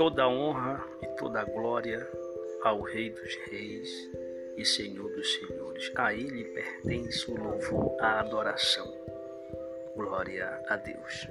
toda a honra e toda a glória ao Rei dos Reis e Senhor dos Senhores. A Ele pertence o louvor, a adoração. Glória a Deus.